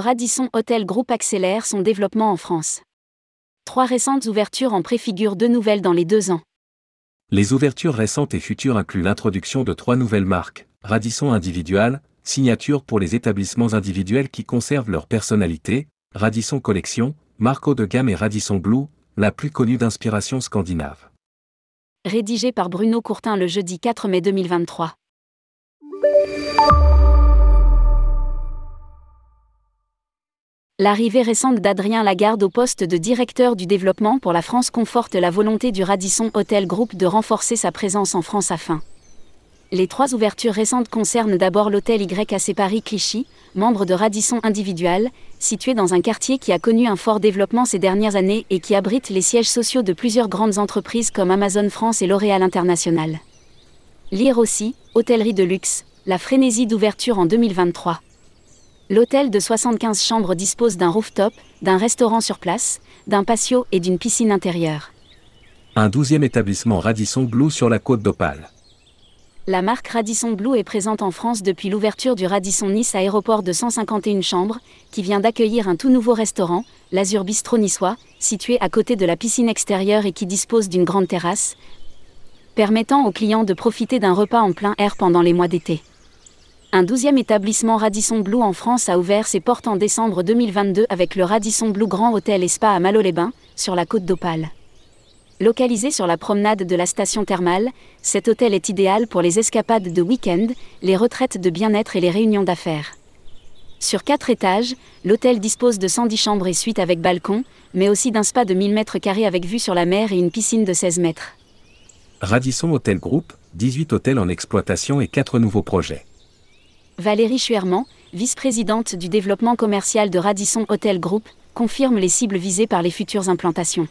Radisson Hotel Group accélère son développement en France. Trois récentes ouvertures en préfigurent deux nouvelles dans les deux ans. Les ouvertures récentes et futures incluent l'introduction de trois nouvelles marques, Radisson Individual, signature pour les établissements individuels qui conservent leur personnalité, Radisson Collection, marque haut de gamme et Radisson Blue, la plus connue d'inspiration scandinave. Rédigé par Bruno Courtin le jeudi 4 mai 2023. L'arrivée récente d'Adrien Lagarde au poste de directeur du développement pour la France conforte la volonté du Radisson Hotel Group de renforcer sa présence en France afin. Les trois ouvertures récentes concernent d'abord l'hôtel YAC Paris Clichy, membre de Radisson Individual, situé dans un quartier qui a connu un fort développement ces dernières années et qui abrite les sièges sociaux de plusieurs grandes entreprises comme Amazon France et L'Oréal International. Lire aussi, hôtellerie de luxe, la frénésie d'ouverture en 2023. L'hôtel de 75 chambres dispose d'un rooftop, d'un restaurant sur place, d'un patio et d'une piscine intérieure. Un douzième établissement Radisson Blue sur la côte d'Opale. La marque Radisson Blue est présente en France depuis l'ouverture du Radisson Nice aéroport de 151 chambres, qui vient d'accueillir un tout nouveau restaurant, l'Azur Bistro Niçois, situé à côté de la piscine extérieure et qui dispose d'une grande terrasse, permettant aux clients de profiter d'un repas en plein air pendant les mois d'été. Un douzième établissement Radisson Blue en France a ouvert ses portes en décembre 2022 avec le Radisson Blue Grand Hôtel et Spa à Malo-les-Bains, sur la côte d'Opale. Localisé sur la promenade de la station thermale, cet hôtel est idéal pour les escapades de week-end, les retraites de bien-être et les réunions d'affaires. Sur quatre étages, l'hôtel dispose de 110 chambres et suites avec balcon, mais aussi d'un spa de 1000 m2 avec vue sur la mer et une piscine de 16 mètres. Radisson Hotel Group, 18 hôtels en exploitation et 4 nouveaux projets. Valérie Chuerman, vice-présidente du développement commercial de Radisson Hotel Group, confirme les cibles visées par les futures implantations.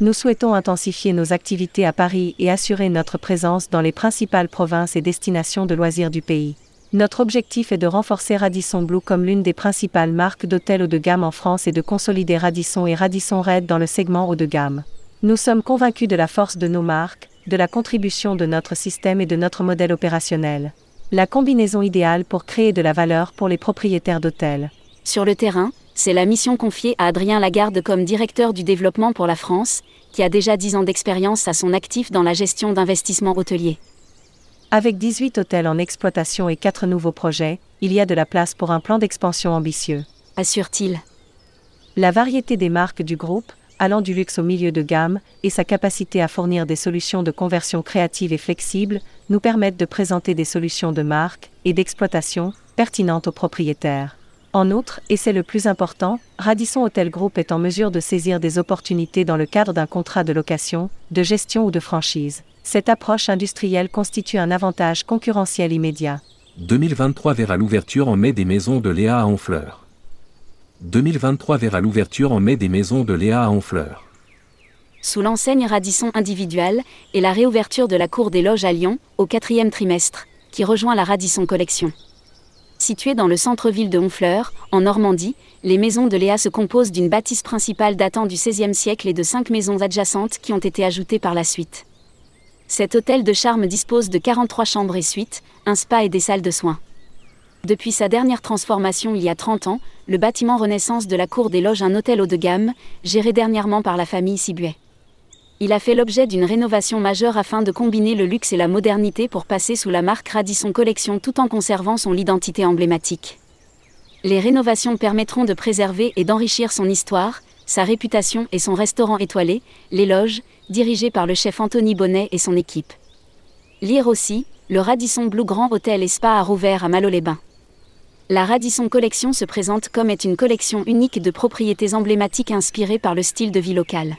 Nous souhaitons intensifier nos activités à Paris et assurer notre présence dans les principales provinces et destinations de loisirs du pays. Notre objectif est de renforcer Radisson Blue comme l'une des principales marques d'hôtels haut de gamme en France et de consolider Radisson et Radisson Red dans le segment haut de gamme. Nous sommes convaincus de la force de nos marques, de la contribution de notre système et de notre modèle opérationnel la combinaison idéale pour créer de la valeur pour les propriétaires d'hôtels. Sur le terrain, c'est la mission confiée à Adrien Lagarde comme directeur du développement pour la France, qui a déjà 10 ans d'expérience à son actif dans la gestion d'investissements hôteliers. Avec 18 hôtels en exploitation et 4 nouveaux projets, il y a de la place pour un plan d'expansion ambitieux. Assure-t-il. La variété des marques du groupe, allant du luxe au milieu de gamme, et sa capacité à fournir des solutions de conversion créatives et flexibles, nous permettent de présenter des solutions de marque et d'exploitation pertinentes aux propriétaires. En outre, et c'est le plus important, Radisson Hotel Group est en mesure de saisir des opportunités dans le cadre d'un contrat de location, de gestion ou de franchise. Cette approche industrielle constitue un avantage concurrentiel immédiat. 2023 verra l'ouverture en mai des maisons de Léa à Honfleur. 2023 verra l'ouverture en mai des maisons de Léa à Honfleur. Sous l'enseigne Radisson individuelle et la réouverture de la cour des loges à Lyon, au quatrième trimestre, qui rejoint la Radisson Collection. Située dans le centre-ville de Honfleur, en Normandie, les maisons de Léa se composent d'une bâtisse principale datant du XVIe siècle et de cinq maisons adjacentes qui ont été ajoutées par la suite. Cet hôtel de charme dispose de 43 chambres et suites, un spa et des salles de soins. Depuis sa dernière transformation il y a 30 ans, le bâtiment Renaissance de la Cour des Loges un hôtel haut de gamme, géré dernièrement par la famille Sibuet. Il a fait l'objet d'une rénovation majeure afin de combiner le luxe et la modernité pour passer sous la marque Radisson Collection tout en conservant son identité emblématique. Les rénovations permettront de préserver et d'enrichir son histoire, sa réputation et son restaurant étoilé, Les Loges, dirigé par le chef Anthony Bonnet et son équipe. Lire aussi, le Radisson Blue Grand Hôtel et Spa à Rouvert à Malo-les-Bains. La Radisson Collection se présente comme est une collection unique de propriétés emblématiques inspirées par le style de vie local.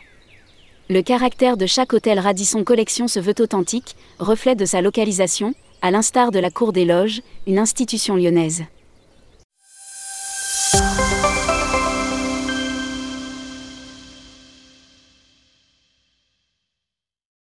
Le caractère de chaque hôtel Radisson Collection se veut authentique, reflet de sa localisation, à l'instar de la Cour des Loges, une institution lyonnaise.